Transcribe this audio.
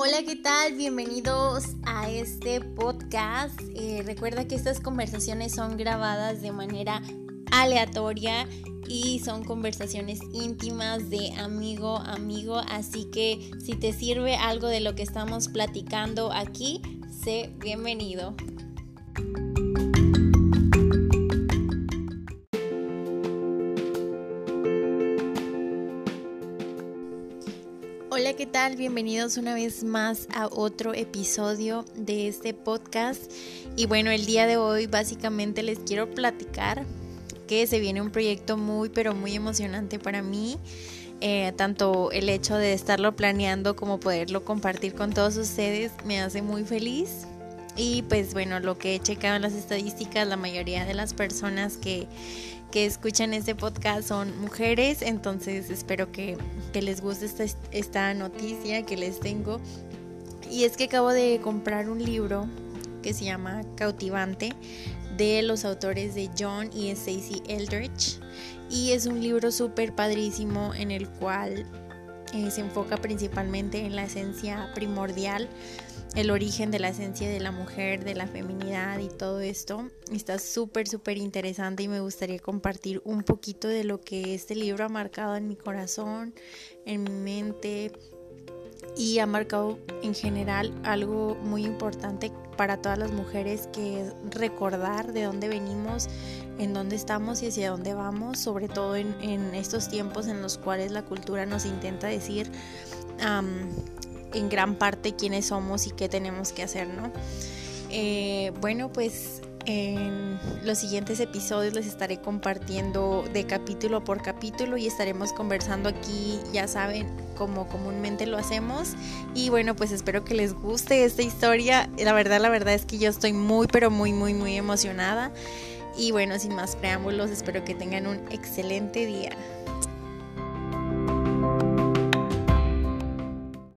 Hola, ¿qué tal? Bienvenidos a este podcast. Eh, recuerda que estas conversaciones son grabadas de manera aleatoria y son conversaciones íntimas de amigo a amigo, así que si te sirve algo de lo que estamos platicando aquí, sé bienvenido. Hola, ¿qué tal? Bienvenidos una vez más a otro episodio de este podcast. Y bueno, el día de hoy básicamente les quiero platicar que se viene un proyecto muy, pero muy emocionante para mí. Eh, tanto el hecho de estarlo planeando como poderlo compartir con todos ustedes me hace muy feliz. Y pues bueno, lo que he checado en las estadísticas, la mayoría de las personas que que escuchan este podcast son mujeres, entonces espero que, les guste esta, esta noticia que les tengo. Y es que acabo de comprar un libro que se llama Cautivante de los autores de John y Stacey Eldridge. Y es un libro súper padrísimo en el cual eh, se enfoca principalmente en la esencia primordial el origen de la esencia de la mujer, de la feminidad y todo esto. Está súper, súper interesante y me gustaría compartir un poquito de lo que este libro ha marcado en mi corazón, en mi mente y ha marcado en general algo muy importante para todas las mujeres que es recordar de dónde venimos, en dónde estamos y hacia dónde vamos, sobre todo en, estos tiempos en los cuales la cultura nos intenta decir en gran parte quiénes somos y qué tenemos que hacer, ¿no? Eh, bueno, pues en los siguientes episodios les estaré compartiendo de capítulo por capítulo y estaremos conversando aquí, ya saben, como comúnmente lo hacemos. Y bueno, pues espero que les guste esta historia. La verdad, la verdad es que yo estoy muy, pero muy, muy, muy emocionada. Y bueno, sin más preámbulos, espero que tengan un excelente día.